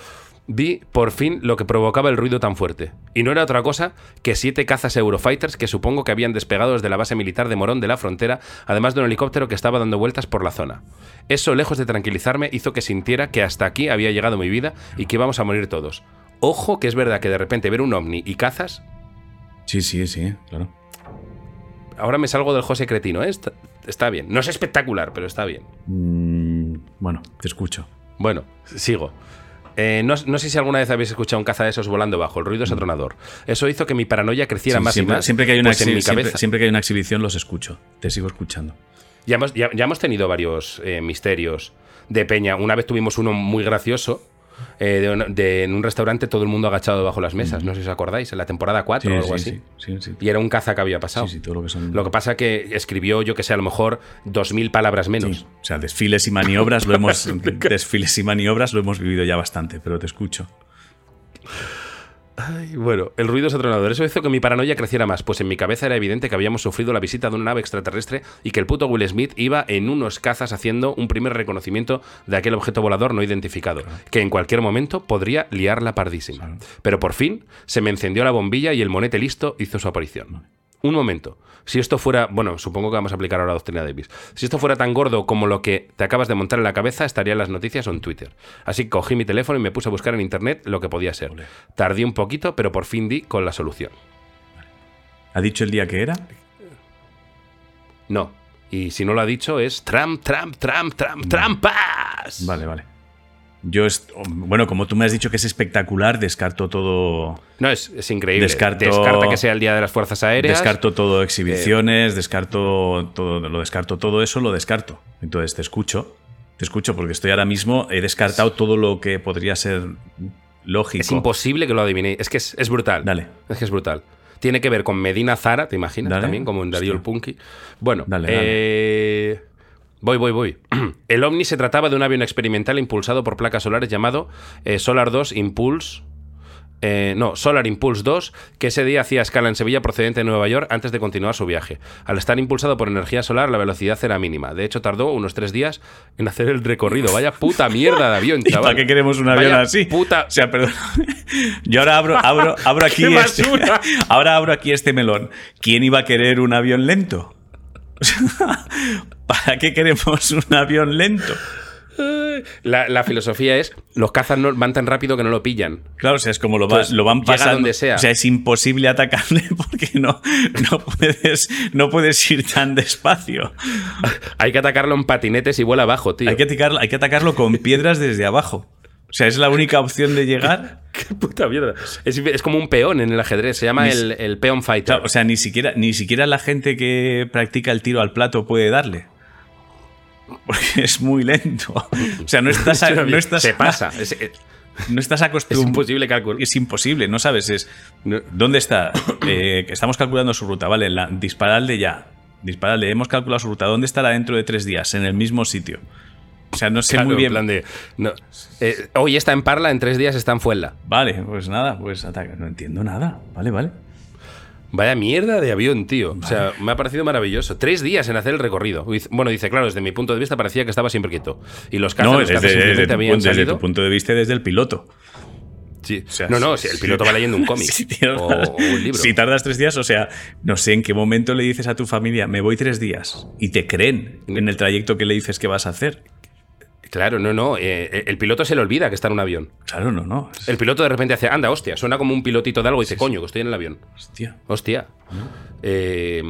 vi por fin lo que provocaba el ruido tan fuerte. Y no era otra cosa que siete cazas Eurofighters que supongo que habían despegado desde la base militar de Morón de la frontera, además de un helicóptero que estaba dando vueltas por la zona. Eso, lejos de tranquilizarme, hizo que sintiera que hasta aquí había llegado mi vida y que íbamos a morir todos. Ojo que es verdad que de repente ver un ovni y cazas Sí, sí, sí, claro. Ahora me salgo del José Cretino, ¿eh? está, está bien. No es espectacular, pero está bien. Mm, bueno, te escucho. Bueno, sigo. Eh, no, no sé si alguna vez habéis escuchado un caza de esos volando bajo, el ruido es atronador. Eso hizo que mi paranoia creciera Sí, más siempre, y más. siempre que hay una pues en mi siempre- que hay una exhibición los escucho. Te sigo escuchando. Ya, hemos, ya- ya hemos tenido varios eh, misterios de Peña. Una vez tuvimos uno muy gracioso. Eh, de, en un restaurante todo el mundo agachado bajo las mesas, no sé si os acordáis, en la temporada 4 Sí, o algo sí, así. sí, sí, sí. Y era un caza que había pasado. Sí, sí, todo lo que son. Lo que pasa que escribió, yo que sé, a lo mejor 2.000 palabras menos. O sea, desfiles y maniobras lo hemos desfiles y maniobras lo hemos vivido ya bastante, pero te escucho. Ay, bueno, el ruido es atronador. Eso hizo que mi paranoia creciera más, pues en mi cabeza era evidente que habíamos sufrido la visita de una nave extraterrestre y que el puto Will Smith iba en unos cazas haciendo un primer reconocimiento de aquel objeto volador no identificado, que en cualquier momento podría liarla pardísima. Pero por fin se me encendió la bombilla y el monete listo hizo su aparición. Un momento. Si esto fuera, bueno, supongo que vamos a aplicar ahora la doctrina Davis. Si esto fuera tan gordo como lo que te acabas de montar en la cabeza, estaría en las noticias o en Twitter. Así que cogí mi teléfono y me puse a buscar en internet lo que podía ser. Tardé un poquito, pero por fin di con la solución. ¿Ha dicho el día que era? No. Y si no lo ha dicho es Trump, Trump, Trump, Trump, trampas. Vale, vale. Yo, bueno, como tú me has dicho que es espectacular, descarto todo. No, es, es increíble. Descarto- Descarta que sea el día de las Fuerzas Aéreas. Descarto todo Eh, exhibiciones, descarto todo, lo descarto todo eso, lo descarto. Entonces te escucho, te escucho porque estoy ahora mismo, he descartado todo lo que podría ser lógico. Es imposible que lo adivinéis. Es que es, es brutal. Dale. Es que es brutal. Tiene que ver con Medina Zara, ¿te imaginas? Dale. También, como en Darío el. Punky. Bueno, Dale, eh, voy, voy, voy. El OVNI se trataba de un avión experimental impulsado por placas solares llamado eh, Solar 2 Impulse. eh, no, Solar Impulse 2, que ese día hacía escala en Sevilla procedente de Nueva York antes de continuar su viaje. Al estar impulsado por energía solar, la velocidad era mínima. De hecho, tardó unos tres días en hacer el recorrido. Vaya puta mierda de avión, ¿Y chaval. para qué queremos un avión Vaya así? puta- O sea, perdón. Yo ahora abro, abro, abro aquí. ¡Qué este, ahora abro aquí este melón. ¿Quién iba a querer un avión lento? ¿Para qué queremos un avión lento? La, la filosofía es, los cazas no, van tan rápido que no lo pillan. Claro, o sea, es como lo, va- Entonces, lo van pasando. donde sea. O sea, es imposible atacarle porque no, no, puedes, no puedes ir tan despacio. Hay que atacarlo en patinetes y vuela abajo, tío. Hay que, atacarlo, hay que atacarlo con piedras desde abajo. O sea, es la única opción de llegar. Qué puta mierda. Es, es como un peón en el ajedrez, se llama Ni el, el peon fighter. Claro, o sea, ni siquiera, ni siquiera la gente que practica el tiro al plato puede darle. Porque es muy lento. O sea, no estás, a- no estás, se pasa. Es, es- No estás es acostumbrado. imposible calcular. Es imposible, no sabes. Es. ¿Dónde está? Eh, estamos calculando su ruta, ¿vale? La, dispararle ya. Dispararle, hemos calculado su ruta. ¿Dónde estará dentro de tres días? En el mismo sitio. O sea, no sé Claro, muy en bien. plan de, no, eh, hoy está en Parla, en tres días está en Fuenla. Vale, pues nada, pues ataca. No entiendo nada. Vale, vale. Vaya mierda de avión, tío. O sea, me ha parecido maravilloso. Tres días en hacer el recorrido. Bueno, dice, claro, desde mi punto de vista parecía que estaba siempre quieto. Y los cazas, No, desde, desde tu, habían desde tu punto de vista, desde el piloto. Sí. O sea, no, no, si el sí. piloto va leyendo un cómic Si o un libro. Si tardas tres días, o sea, no sé en qué momento le dices a tu familia, me voy tres días, y te creen en el trayecto que le dices que vas a hacer. Claro, no, no. eh, el piloto se le olvida que está en un avión. Claro, no, no. El piloto de repente hace, anda, hostia, suena como un pilotito de algo y dice, coño, que estoy en el avión. Hostia. Hostia. Eh,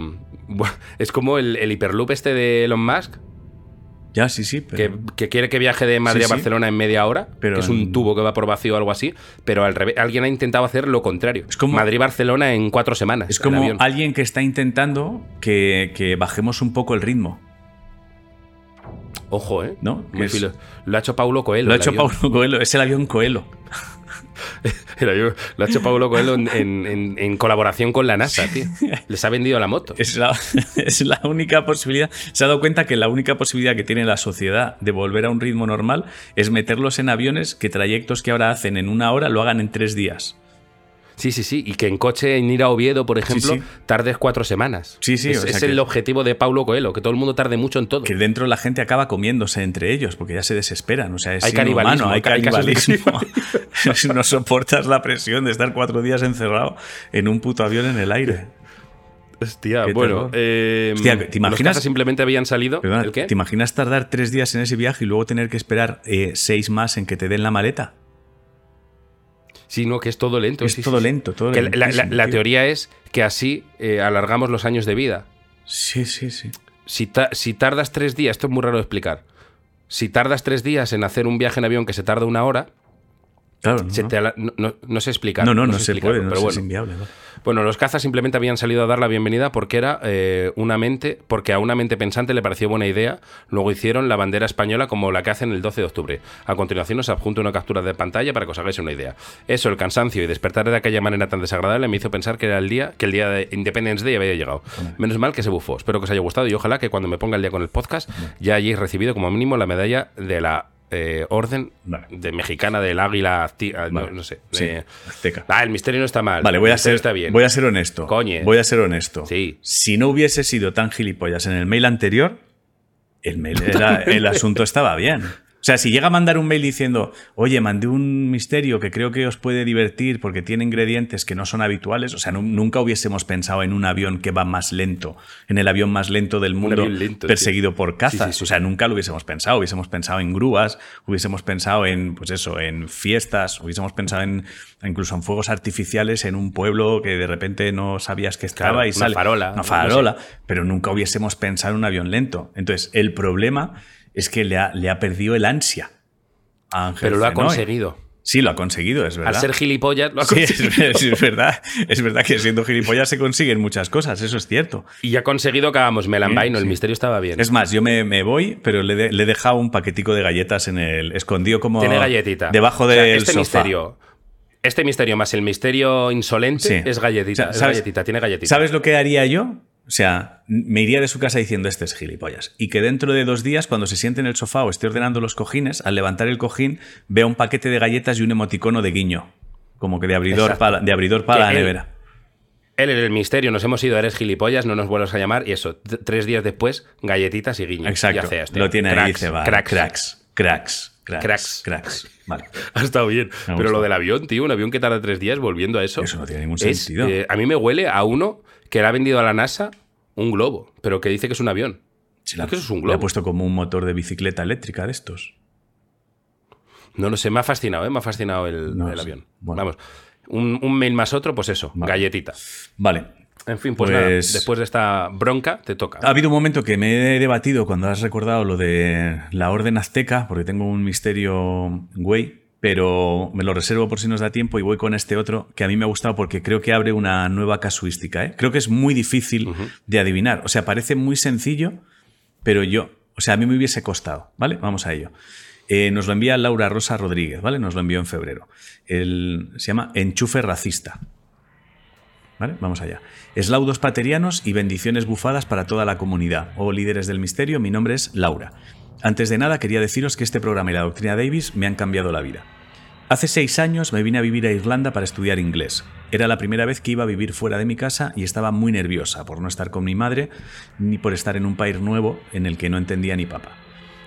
es como el, el hiperloop este de Elon Musk, Ya, sí, sí, que, pero... que quiere que viaje de Madrid Sí, a sí. Barcelona en media hora, Pero que es un en- tubo que va por vacío o algo así, pero al revés, alguien ha intentado hacer lo contrario. Es como- Madrid-Barcelona en cuatro semanas. Es como avión. alguien que está intentando que, que bajemos un poco el ritmo. Ojo, ¿eh? ¿No? Es-. Lo ha hecho Paulo Coelho. Lo ha hecho avión. Paulo Coelho, es el avión Coelho. El avión- Lo ha hecho Paulo Coelho en, en- en- en colaboración con la NASA, tío. Les ha vendido la moto. Es la, es la única posibilidad. Se ha dado cuenta que la única posibilidad que tiene la sociedad de volver a un ritmo normal es meterlos en aviones que trayectos que ahora hacen en una hora lo hagan en tres días. Sí, sí, sí. Y que en coche en ir a Oviedo, por ejemplo, sí. tardes cuatro semanas. Sí, sí, Es, o sea es que- el objetivo de Paulo Coelho, que todo el mundo tarde mucho en todo. Que dentro la gente acaba comiéndose entre ellos porque ya se desesperan. O sea, es Hay canibalismo, hay hay casos de canibalismo. no soportas la presión de estar cuatro días encerrado en un puto avión en el aire. Hostia, bueno. eh, Hostia, ¿te imaginas? simplemente habían salido. Perdona, ¿El qué? ¿Te imaginas tardar tres días en ese viaje y luego tener que esperar eh, seis más en que te den la maleta? Sí, no, que es todo lento. Es sí, todo sí, lento, todo Que la- teoría es que así eh, alargamos los años de vida. Sí, sí, sí. Si, ta- si tardas tres días, esto es muy raro de explicar. Si tardas tres días en hacer un viaje en avión que se tarda una hora, Claro, no, se te no, no- no sé explicar. no, no, no se puede, pero es bueno. inviable. ¿no? Bueno, los cazas simplemente habían salido a dar la bienvenida porque era eh, una mente, porque a una mente pensante le pareció buena idea. Luego hicieron la bandera española como la que hacen el 12 de octubre. A continuación os adjunto una captura de pantalla para que os hagáis una idea. Eso, el cansancio y despertar de aquella manera tan desagradable me hizo pensar que era el día, que el día de Independence Day había llegado. Menos mal que se bufó. Espero que os haya gustado y ojalá que cuando me ponga el día con el podcast ya hayáis recibido como mínimo la medalla de la eh, orden Vale. de mexicana del águila, ah, no, sé. Sí, eh, azteca. Ah, el misterio no está mal. Vale, voy a ser, está bien. voy a ser honesto. Voy a ser honesto. Sí. Si no hubiese sido tan gilipollas en el mail anterior, el mail era- el asunto estaba bien. O sea, si llega a mandar un mail diciendo, oye, mandé un misterio que creo que os puede divertir porque tiene ingredientes que no son habituales, o sea, nu- nunca hubiésemos pensado en un avión que va más lento, en el avión más lento del mundo, lento, perseguido por cazas. Sí, sí, sí. O sea, nunca lo hubiésemos pensado. Hubiésemos pensado en grúas, hubiésemos pensado en, pues eso, en fiestas, hubiésemos pensado en incluso en fuegos artificiales en un pueblo que de repente no sabías que estaba Claro, y una sale. farola, Una no farola, pero nunca hubiésemos pensado en un avión lento. Entonces, el problema es que le ha, le ha perdido el ansia a Ángel Pero lo ha conseguido. Sí, lo ha conseguido, es verdad. Al ser gilipollas, lo ha Sí, conseguido. es, es verdad. Es verdad que siendo gilipollas se consiguen muchas cosas, eso es cierto. Y ha conseguido que hagamos melambaino. Sí, El misterio estaba bien. Es más, yo me, me voy, pero le, de- le he dejado un paquetico de galletas en el escondido como Tiene galletita. debajo O sea, del este sofá. misterio. Este misterio más el misterio insolente es galletita. Es ¿sabes- galletita, tiene galletita. ¿Sabes lo que haría yo? O sea, me iría de su casa diciendo este es gilipollas. Y que dentro de dos días, cuando se siente en el sofá o esté ordenando los cojines, al levantar el cojín, vea un paquete de galletas y un emoticono de guiño. Como que de abridor para, de abridor para la nevera. Él en el misterio, nos hemos ido, eres gilipollas, no nos vuelvas a llamar. Y eso, tres días después, galletitas y guiños. Exacto. Este. Lo tiene ahí cracks, dice, va, cracks. cracks, cracks, cracks, Cracks. cracks. Vale. Ha estado bien. Pero lo del avión, tío, un avión que tarda tres días volviendo a eso. Eso no tiene ningún es, sentido. eh, a mí me huele a uno que le ha vendido a la NASA un globo, pero que dice que es un avión. Sí, Es que eso es un Le globo. ha puesto como un motor de bicicleta eléctrica de estos. No lo sé, me ha fascinado, ¿eh? Me ha fascinado el, No el sé. avión. Bueno. Vamos. Un, un mail más otro, pues eso, Vale. galletita. Vale. En fin, pues, Pues- nada, después de esta bronca, te toca. Ha habido un momento que me he debatido cuando has recordado lo de la orden azteca, porque tengo un misterio güey, pero me lo reservo por si nos da tiempo y voy con este otro que a mí me ha gustado porque creo que abre una nueva casuística. ¿eh? Creo que es muy difícil de adivinar. O sea, parece muy sencillo, pero yo, o sea, a mí me hubiese costado, ¿vale? Vamos a ello. Eh, nos lo envía Laura Rosa Rodríguez, ¿vale? Nos lo envió en febrero. El- se llama Enchufe Racista. ¿Vale? Vamos allá. Eslaudos paterianos y bendiciones bufadas para toda la comunidad. Oh líderes del misterio, mi nombre es Laura. Antes de nada quería deciros que este programa y la doctrina Davis me han cambiado la vida. Hace seis años me vine a vivir a Irlanda para estudiar inglés. Era la primera vez que iba a vivir fuera de mi casa y estaba muy nerviosa por no estar con mi madre ni por estar en un país nuevo en el que no entendía ni papá.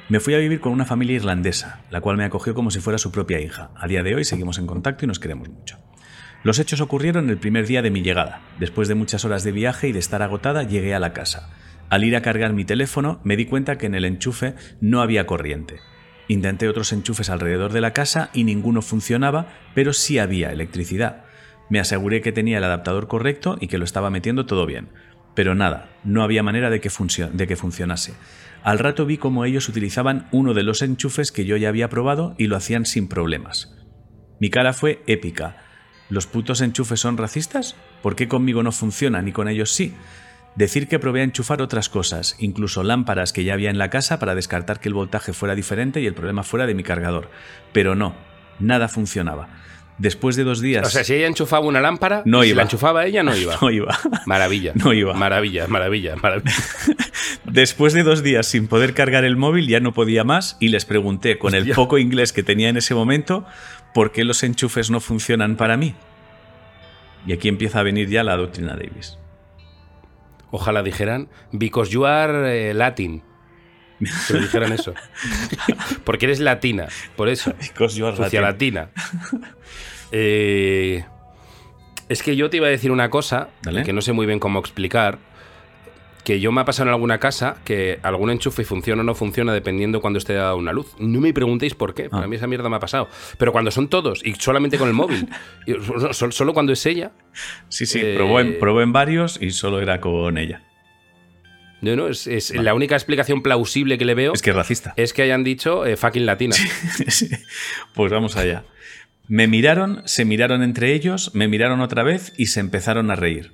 Me fui a vivir con una familia irlandesa, la cual me acogió como si fuera su propia hija. A día de hoy seguimos en contacto y nos queremos mucho. Los hechos ocurrieron el primer día de mi llegada. Después de muchas horas de viaje y de estar agotada, llegué a la casa. Al ir a cargar mi teléfono, me di cuenta que en el enchufe no había corriente. Intenté otros enchufes alrededor de la casa y ninguno funcionaba, pero sí había electricidad. Me aseguré que tenía el adaptador correcto y que lo estaba metiendo todo bien. Pero nada, no había manera de que, funcionase. Al rato vi cómo ellos utilizaban uno de los enchufes que yo ya había probado y lo hacían sin problemas. Mi cara fue épica. ¿Los putos enchufes son racistas? ¿Por qué conmigo no funcionan y con ellos sí? Decir que probé a enchufar otras cosas, incluso lámparas que ya había en la casa para descartar que el voltaje fuera diferente y el problema fuera de mi cargador. Pero no, nada funcionaba. Después de dos días. O sea, si ella enchufaba una lámpara, no si iba. la enchufaba ella, no iba. No iba. Maravilla. No iba. Maravilla, maravilla, maravilla. Después de dos días sin poder cargar el móvil, ya no podía más y les pregunté, con el poco inglés que tenía en ese momento, por qué los enchufes no funcionan para mí. Y aquí empieza a venir ya la doctrina Davis. Ojalá dijeran, because you are eh, Latin. Que lo dijeran eso. Porque eres latina, por eso. Because you are Sucia latina. Eh, es que yo te iba a decir una cosa Dale. que no sé muy bien cómo explicar. Que yo me ha pasado en alguna casa que algún enchufe funciona o no funciona dependiendo cuando esté a una luz. No me preguntéis por qué. Para Ah. mí esa mierda me ha pasado. Pero cuando son todos y solamente con el móvil, solo cuando es ella, Sí, sí, Eh, probó, en, probó en varios y solo era con ella. no, no, es, es la única explicación plausible que le veo Es que es racista. es que hayan dicho eh, fucking latina. Sí. Pues vamos allá. Me miraron, se miraron entre ellos, me miraron otra vez y se empezaron a reír.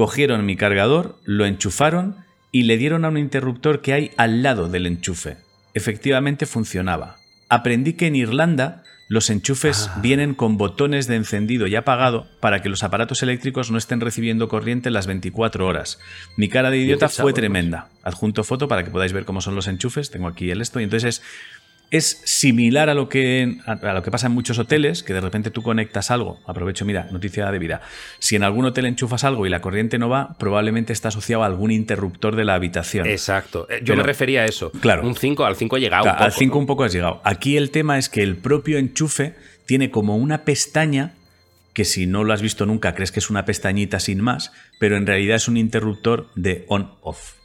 Cogieron mi cargador, lo enchufaron y le dieron a un interruptor que hay al lado del enchufe. Efectivamente funcionaba. Aprendí que en Irlanda los enchufes vienen con botones de encendido y apagado para que los aparatos eléctricos no estén recibiendo corriente las 24 horas. Mi cara de idiota fue tremenda. Adjunto foto para que podáis ver cómo son los enchufes. Tengo aquí el esto. Y entonces es similar a lo que a, lo que pasa en muchos hoteles, que de repente tú conectas algo. Aprovecho, mira, noticia de vida. Si en algún hotel enchufas algo y la corriente no va, probablemente está asociado a algún interruptor de la habitación. Exacto. Eh, Yo Pero- me refería a eso. Claro. Un 5, al 5 he llegado. Claro, un al poco, 5 ¿no? un poco has llegado. Aquí el tema es que el propio enchufe tiene como una pestaña que si no lo has visto nunca crees que es una pestañita sin más, pero en realidad es un interruptor de on-off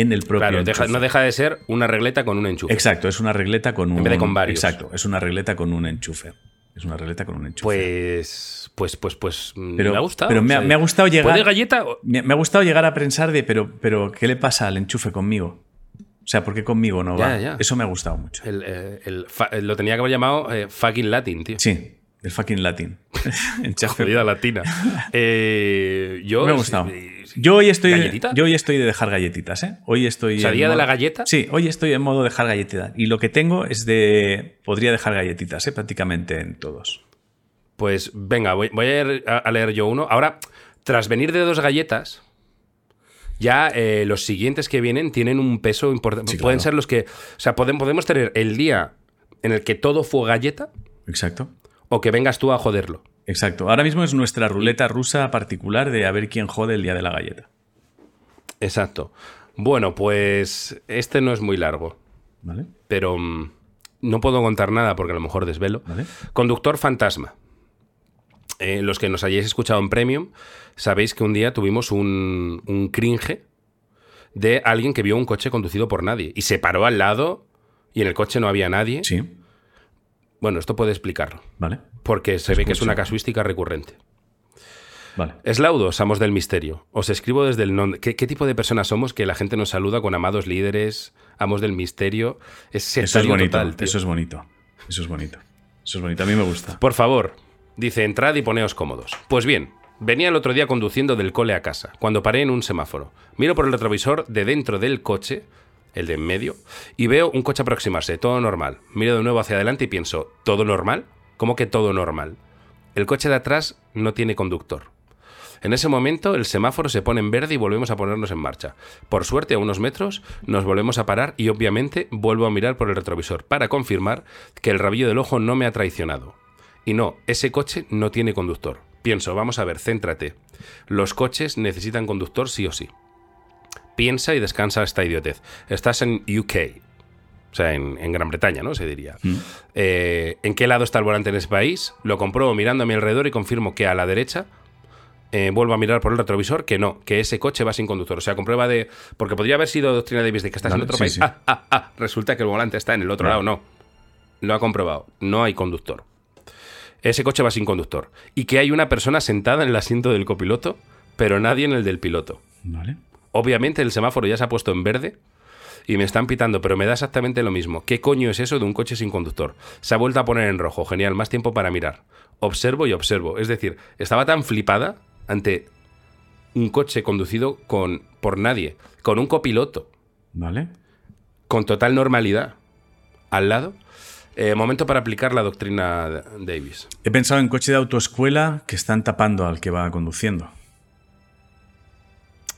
en el propio Claro, deja- no deja de ser una regleta con un enchufe. Exacto, es una regleta con un. vez de con varios. Exacto, es una regleta con un enchufe. Es una regleta con un enchufe. Pues, pues, pues, pues, mm, Pero- me ha gustado. pero me ha- me ha gustado llegar- ¿Puede galleta? o- me, me ha gustado llegar a pensar de, pero, pero, ¿qué le pasa al enchufe conmigo? O sea, ¿por qué conmigo no va? ya. Eso me ha gustado mucho. El, eh, el fa- lo tenía que haber llamado eh, fucking Latin, tío. Sí, el fucking latín. Enchufe. Jodida latina. Eh, yo. Me ha gustado. eh, Yo hoy estoy, ¿Galletita? yo hoy estoy de dejar galletitas, ¿eh? Hoy estoy. Día de la galleta. Sí, hoy estoy en modo dejar galletitas. Y lo que tengo es de. Podría dejar galletitas, ¿eh? Prácticamente en todos. Pues venga, voy, voy a, leer, a leer yo uno. Ahora, tras venir de dos galletas, ya eh, los siguientes que vienen tienen un peso importante. Sí, Pueden claro. ser los que. O sea, podemos, podemos tener el día en el que todo fue galleta Exacto. o que vengas tú a joderlo. Exacto. Ahora mismo es nuestra ruleta rusa particular de a ver quién jode el día de la galleta. Exacto. Bueno, pues este no es muy largo, ¿Vale? pero mm, no puedo contar nada porque a lo mejor desvelo. ¿Vale? Conductor fantasma. Eh, los que nos hayáis escuchado en Premium, sabéis que un día tuvimos un, un cringe de alguien que vio un coche conducido por nadie y se paró al lado y en el coche no había nadie. Sí. Bueno, esto puede explicarlo, Vale. porque se ve que es una casuística recurrente. Vale. Eslaudos, amos del misterio. Os escribo desde el non... ¿Qué, qué tipo de personas somos que la gente nos saluda con amados líderes, amos del misterio? Es Eso es bonito. total, eso es bonito. Eso es bonito. Eso es bonito. A mí me gusta. Por favor, dice, entrad y poneos cómodos. Pues bien, venía el otro día conduciendo del cole a casa, cuando paré en un semáforo. Miro por el retrovisor de dentro del coche, el de en medio, y veo un coche aproximarse, todo normal. Miro de nuevo hacia adelante y pienso, ¿todo normal? ¿Cómo que todo normal? El coche de atrás no tiene conductor. En ese momento el semáforo se pone en verde y volvemos a ponernos en marcha. Por suerte, a unos metros, nos volvemos a parar y obviamente vuelvo a mirar por el retrovisor para confirmar que el rabillo del ojo no me ha traicionado. Y no, ese coche no tiene conductor. Pienso, vamos a ver, céntrate. Los coches necesitan conductor sí o sí. Piensa y descansa esta idiotez. Estás en UK. O sea, en, Gran Bretaña, ¿no? Se diría. Eh, ¿En qué lado está el volante en ese país? Lo compruebo mirando a mi alrededor y confirmo que a la derecha eh, vuelvo a mirar por el retrovisor que no, que ese coche va sin conductor. O sea, comprueba de. Porque podría haber sido doctrina Davis de que estás en otro país. Ah, ah, ah, resulta que el volante está en el otro lado. No. Lo ha comprobado. No hay conductor. Ese coche va sin conductor. Y que hay una persona sentada en el asiento del copiloto, pero nadie en el del piloto. Vale. Obviamente el semáforo ya se ha puesto en verde y me están pitando, pero me da exactamente lo mismo. ¿Qué coño es eso de un coche sin conductor? Se ha vuelto a poner en rojo, genial, más tiempo para mirar. Observo y observo. Es decir, estaba tan flipada ante un coche conducido con, por nadie, con un copiloto. ¿Vale? Con total normalidad. Al lado. Eh, momento para aplicar la doctrina Davis. He pensado en coche de autoescuela que están tapando al que va conduciendo.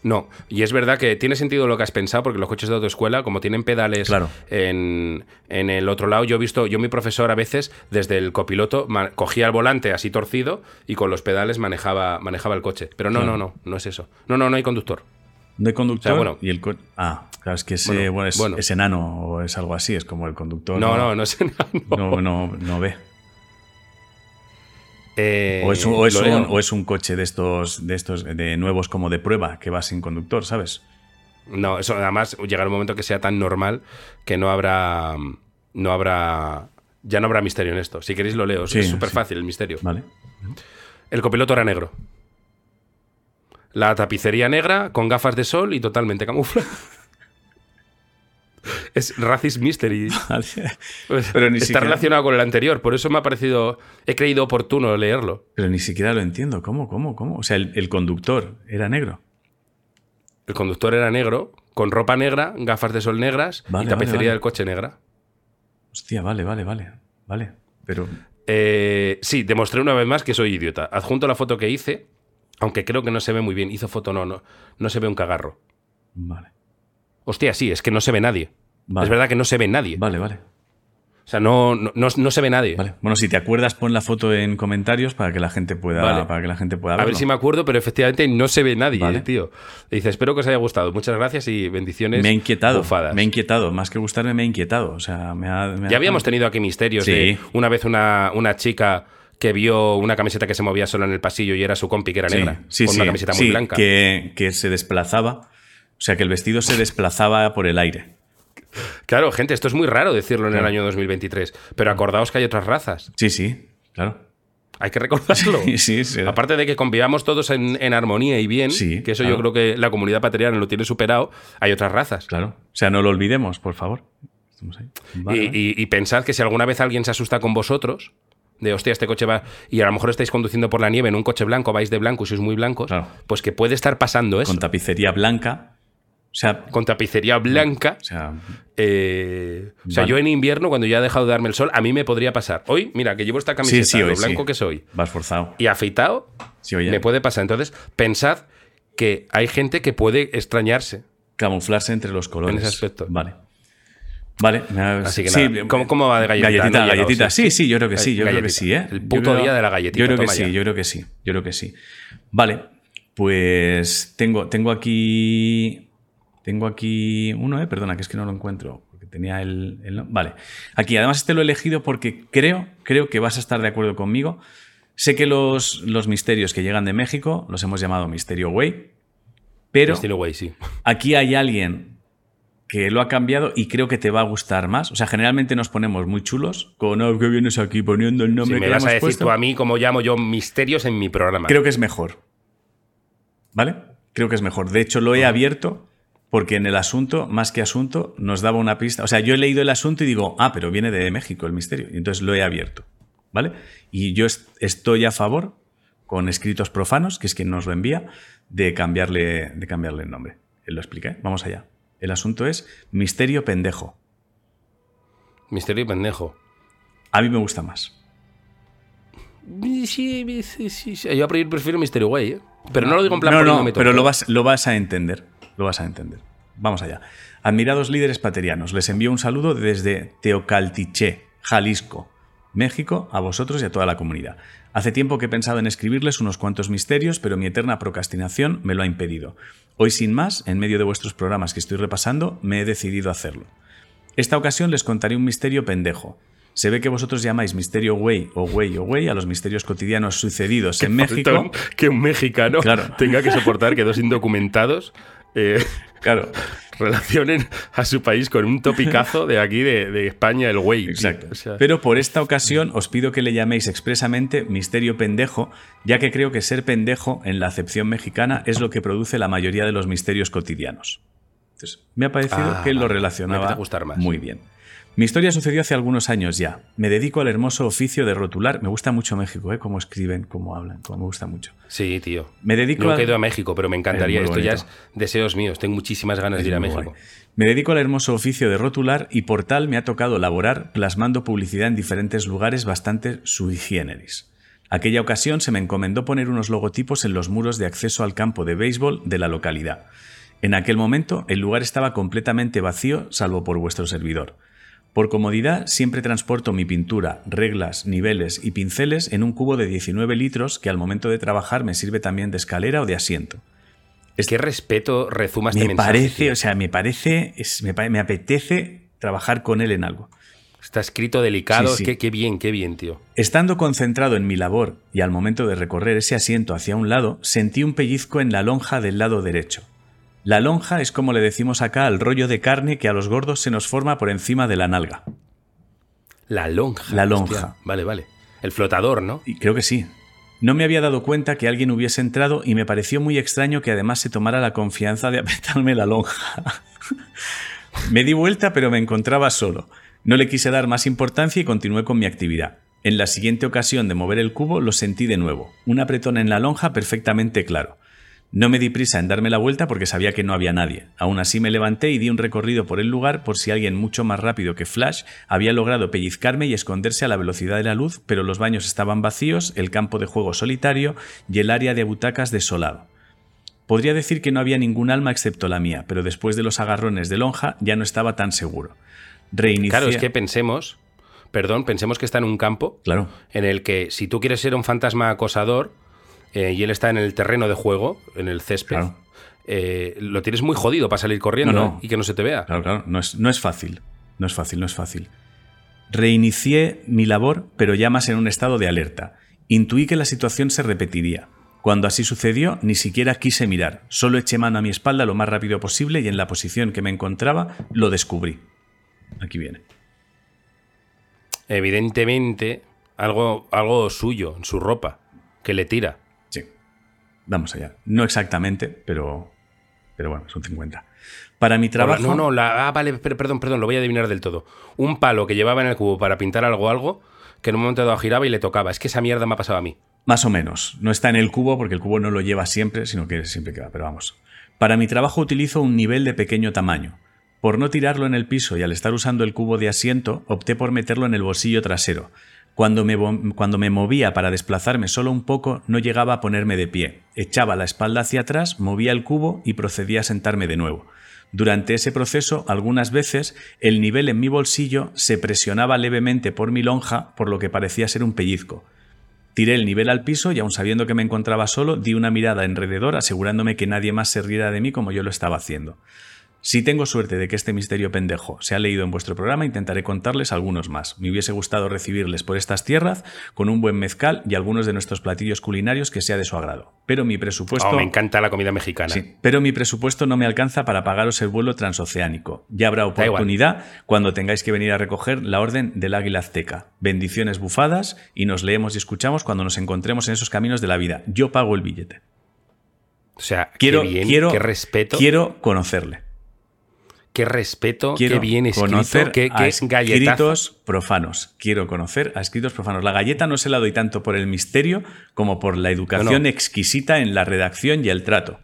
No, y es verdad que tiene sentido lo que has pensado, porque los coches de autoescuela, como tienen pedales en, el otro lado, yo he visto, yo mi profesor a veces, desde el copiloto, cogía el volante así torcido y con los pedales manejaba, manejaba el coche. Pero no, no, no, no es eso. No, no, no hay conductor. No hay conductor. bueno, y el ah, claro, es que es, es, enano o es algo así, es como el conductor. No, no, no, es enano. No, no, no ve. Eh, o, es un, coche de estos, de estos, de nuevos como de prueba, que va sin conductor, ¿sabes? No, eso además llegará un momento que sea tan normal que no habrá. No habrá. Ya no habrá misterio en esto. Si queréis lo leo. es súper fácil el misterio. Vale. El copiloto era negro. La tapicería negra, con gafas de sol y totalmente camuflada. Es Racist Mystery. Pues, Pero ni Está relacionado con el anterior, por eso me ha parecido. He creído oportuno leerlo. Pero ni siquiera lo entiendo. ¿Cómo, cómo, cómo? O sea, el, conductor era negro. El conductor era negro, con ropa negra, gafas de sol negras y tapicería del coche negra. Hostia, vale, vale, vale. Vale. Pero. Eh, sí, demostré una vez más que soy idiota. Adjunto la foto que hice, aunque creo que no se ve muy bien. Hizo foto, no, no. No se ve un cagarro. Vale. Hostia, sí, es que no se ve nadie. Es verdad que no se ve nadie. Vale, vale. O sea, no, no, se ve nadie. Vale. Bueno, si te acuerdas, pon la foto en comentarios para que la gente pueda, para que la gente pueda A ver si me acuerdo, pero efectivamente no se ve nadie, eh, tío. dice, espero que os haya gustado. Muchas gracias y bendiciones. Me ha inquietado. Me ha inquietado. Más que gustarme, me ha inquietado. O sea, me ha, Ya habíamos tenido aquí misterios de una vez una, una chica que vio una camiseta que se movía sola en el pasillo y era su compi que era negra. Sí, con una camiseta muy blanca. Que, que se desplazaba o sea, que el vestido se desplazaba por el aire. Claro, gente, esto es muy raro decirlo en el año 2023, pero acordaos que hay otras razas. Sí, sí, claro. Hay que recordarlo. Sí, sí, Aparte de que convivamos todos en, armonía y bien, que eso yo creo que la comunidad patriana lo tiene superado, hay otras razas. Claro. O sea, no lo olvidemos, por favor. Y, pensad que si alguna vez alguien se asusta con vosotros, de hostia, este coche va. Y a lo mejor estáis conduciendo por la nieve en un coche blanco, vais de blanco y sois muy blancos, pues que puede estar pasando eso. Con tapicería blanca o sea, con tapicería blanca. O sea, eh, yo en invierno, cuando ya ha dejado de darme el sol, a mí me podría pasar. Hoy, mira, que llevo esta camiseta, lo blanco que soy. Vas forzado. Y afeitado, me puede pasar. Entonces, pensad que hay gente que puede extrañarse. Camuflarse entre los colores. En ese aspecto. Vale. Vale, así que nada, ¿Cómo, va de galletita? Galletita, galletita. Sí, sí, yo creo que sí, yo creo que sí, ¿eh? El puto día de la galletita. Yo creo que sí, yo creo que sí, yo creo que sí. Vale, pues tengo, tengo aquí tengo aquí uno, eh, perdona, que es que no lo encuentro, porque tenía el, Vale, aquí además este lo he elegido porque creo, creo que vas a estar de acuerdo conmigo. Sé que los, los misterios que llegan de México los hemos llamado Misterio Way, pero Misterio Way, sí. aquí hay alguien que lo ha cambiado y creo que te va a gustar más. O sea, generalmente nos ponemos muy chulos con, oh, ¿qué vienes aquí poniendo el nombre si me vas a decir tú a mí cómo llamo yo misterios en mi programa. Creo que es mejor. ¿Vale? Creo que es mejor. De hecho, lo he abierto porque en el asunto, más que asunto, nos daba una pista. O sea, yo he leído el asunto y digo, ah, pero viene de México el misterio. Y entonces lo he abierto. ¿Vale? Y yo estoy a favor, con escritos profanos, que es quien nos lo envía, de cambiarle, de cambiarle el nombre. Él lo explica. ¿eh? Vamos allá. El asunto es Misterio Pendejo. Misterio Pendejo. A mí me gusta más. Sí, sí, sí. Yo prefiero Misterio Way, ¿eh? Pero no, lo digo en plan no, no, pero lo vas, lo vas a entender lo vas a entender. Vamos allá. Admirados líderes paterianos, les envío un saludo desde Teocaltiche, Jalisco, México, a vosotros y a toda la comunidad. Hace tiempo que he pensado en escribirles unos cuantos misterios, pero mi eterna procrastinación me lo ha impedido. Hoy, sin más, en medio de vuestros programas que estoy repasando, me he decidido a hacerlo. Esta ocasión les contaré un misterio pendejo. Se ve que vosotros llamáis misterio güey o güey o güey a los misterios cotidianos sucedidos en México. Que un mexicano tenga que soportar que dos indocumentados eh, claro. relacionen a su país con un topicazo de aquí de, España, el güey. Exacto. Pero por esta ocasión os pido que le llaméis expresamente misterio pendejo, ya que creo que ser pendejo en la acepción mexicana es lo que produce la mayoría de los misterios cotidianos. Entonces, me ha parecido Ah, que lo relacionaba gustar más. muy bien. Mi historia sucedió hace algunos años ya. Me dedico al hermoso oficio de rotular. Me gusta mucho México, ¿eh? Cómo escriben, cómo hablan, cómo me gusta mucho. Sí, tío. Me dedico Yo a- he ido a México, pero me encantaría. Es Esto ya es deseos míos. Tengo muchísimas ganas de ir a México. guay. Me dedico al hermoso oficio de rotular y por tal me ha tocado laborar plasmando publicidad en diferentes lugares bastante sui generis. Aquella ocasión se me encomendó poner unos logotipos en los muros de acceso al campo de béisbol de la localidad. En aquel momento el lugar estaba completamente vacío salvo por vuestro servidor. Por comodidad siempre transporto mi pintura, reglas, niveles y pinceles en un cubo de 19 litros que al momento de trabajar me sirve también de escalera o de asiento. Qué respeto rezuma este me mensaje. parece, tío. o sea, me parece, es- me, apetece trabajar con él en algo. Está escrito delicado. Sí, sí. Qué, qué bien, qué bien, tío. Estando concentrado en mi labor y al momento de recorrer ese asiento hacia un lado, sentí un pellizco en la lonja del lado derecho. La lonja es como le decimos acá al rollo de carne que a los gordos se nos forma por encima de la nalga. La lonja. La hostia. lonja. Vale, vale. El flotador, ¿no? Y creo que sí. No me había dado cuenta que alguien hubiese entrado y me pareció muy extraño que además se tomara la confianza de apretarme la lonja. me di vuelta pero me encontraba solo. No le quise dar más importancia y continué con mi actividad. En la siguiente ocasión de mover el cubo lo sentí de nuevo, un apretón en la lonja perfectamente claro. No me di prisa en darme la vuelta porque sabía que no había nadie. Aún así me levanté y di un recorrido por el lugar por si alguien mucho más rápido que Flash había logrado pellizcarme y esconderse a la velocidad de la luz, pero los baños estaban vacíos, el campo de juego solitario y el área de butacas desolado. Podría decir que no había ningún alma excepto la mía, pero después de los agarrones de lonja ya no estaba tan seguro. Reinicié. Claro, es que pensemos, perdón, pensemos que está en un campo Claro. en el que si tú quieres ser un fantasma acosador eh, y él está en el terreno de juego, en el césped, Claro. eh, lo tienes muy jodido para salir corriendo No, no. ¿eh? y que no se te vea. Claro, claro, no es, no es fácil. No es fácil, no es fácil. Reinicié mi labor, pero ya más en un estado de alerta. Intuí que la situación se repetiría. Cuando así sucedió, ni siquiera quise mirar. Solo eché mano a mi espalda lo más rápido posible y en la posición que me encontraba lo descubrí. Aquí viene. Evidentemente, algo, algo suyo, en su ropa, que le tira. Vamos allá. No exactamente, pero, pero bueno, son 50. Para mi trabajo... No, no, la, ah, vale, per- perdón, perdón, lo voy a adivinar del todo. Un palo que llevaba en el cubo para pintar algo algo, que en un momento dado giraba y le tocaba. Es que esa mierda me ha pasado a mí. Más o menos. No está en el cubo porque el cubo no lo lleva siempre, sino que siempre queda, pero vamos. Para mi trabajo utilizo un nivel de pequeño tamaño. Por no tirarlo en el piso y al estar usando el cubo de asiento, opté por meterlo en el bolsillo trasero. Cuando me, movía para desplazarme solo un poco, no llegaba a ponerme de pie. Echaba la espalda hacia atrás, movía el cubo y procedía a sentarme de nuevo. Durante ese proceso, algunas veces, el nivel en mi bolsillo se presionaba levemente por mi lonja, por lo que parecía ser un pellizco. Tiré el nivel al piso y aun sabiendo que me encontraba solo, di una mirada alrededor asegurándome que nadie más se riera de mí como yo lo estaba haciendo. Si tengo suerte de que este misterio pendejo se ha leído en vuestro programa, intentaré contarles algunos más. Me hubiese gustado recibirles por estas tierras con un buen mezcal y algunos de nuestros platillos culinarios que sea de su agrado. Pero mi presupuesto... Oh, me encanta la comida mexicana. Sí, pero mi presupuesto no me alcanza para pagaros el vuelo transoceánico. Ya habrá oportunidad cuando tengáis que venir a recoger la orden del águila azteca. Bendiciones bufadas y nos leemos y escuchamos cuando nos encontremos en esos caminos de la vida. Yo pago el billete. O sea, Quiero, qué bien, quiero, qué respeto, quiero conocerle. Qué respeto, Quiero qué bien escrito, conocer qué, qué escritos profanos. Quiero conocer a escritos profanos. La galleta no se la doy tanto por el misterio como por la educación No, no. exquisita en la redacción y el trato.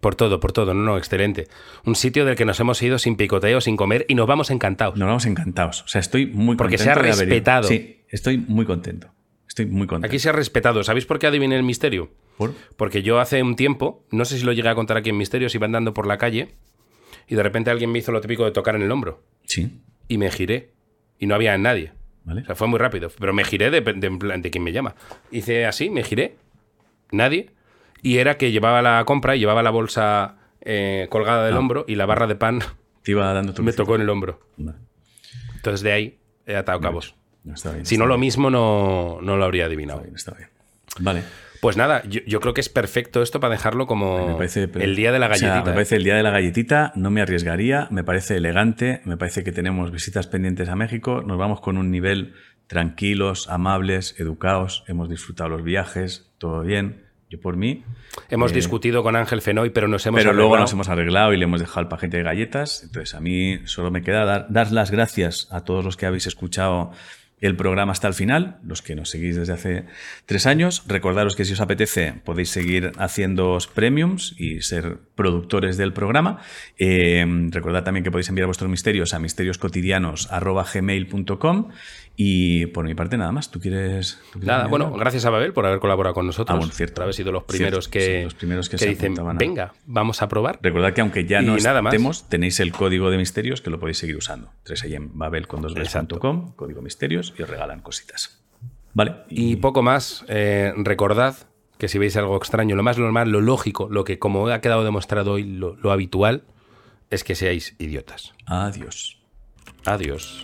Por todo, por todo, no, no, excelente. Un sitio del que nos hemos ido sin picoteo, sin comer y nos vamos encantados. Nos vamos encantados. O sea, estoy muy Porque contento. se ha respetado. Sí, estoy muy contento. Estoy muy contento. Aquí se ha respetado. ¿Sabéis por qué adiviné el misterio? ¿Por? Porque yo hace un tiempo, no sé si lo llegué a contar aquí en Misterios, iba andando por la calle y de repente alguien me hizo lo típico de tocar en el hombro. Sí, Y me giré. Y no había nadie. ¿vale? O sea, fue muy rápido. Pero me giré de, de, de quién me llama. Hice así, me giré. Nadie. Y era que llevaba la compra y llevaba la bolsa eh, colgada del hombro y la barra de pan Te iba dando tu Me tocó en el hombro. Entonces de ahí he atado cabos. No, está bien, si no lo mismo, no, no lo habría adivinado. Está bien, está bien. Vale. Pues nada, yo, yo creo que es perfecto esto para dejarlo como parece, el día de la o sea, galletita. ¿eh? me parece el día de la galletita, no me arriesgaría, me parece elegante, me parece que tenemos visitas pendientes a México, nos vamos con un nivel tranquilos, amables, educados, hemos disfrutado los viajes, todo bien, yo por mí. Hemos Eh, discutido con Ángel Fenoy, pero nos hemos Pero luego arreglado. nos hemos arreglado y le hemos dejado el paquete de galletas. Entonces, a mí solo me queda dar, dar las gracias a todos los que habéis escuchado el programa hasta el final, los que nos seguís desde hace tres años. Recordaros que si os apetece podéis seguir haciendo premiums y ser productores del programa. Eh, recordad también que podéis enviar vuestros misterios a misterioscotidianos.gmail.com y por mi parte nada más. ¿Tú quieres...? tú quieres Nada, añadir bueno, gracias a Babel por haber colaborado con nosotros. Ah, bueno, cierto. Por haber sido los primeros Cierto, que, sí, los primeros que que se dicen, a- venga, vamos a probar. Recordad que aunque ya no nada más. estemos, tenéis el código de misterios que lo podéis seguir usando. Tres ahí en babelcondosbs.com, código misterios, y os regalan cositas. Vale. Y poco más, eh, recordad que si veis algo extraño, lo más normal, lo lógico, lo que como ha quedado demostrado hoy, lo, lo habitual, es que seáis idiotas. Adiós. Adiós.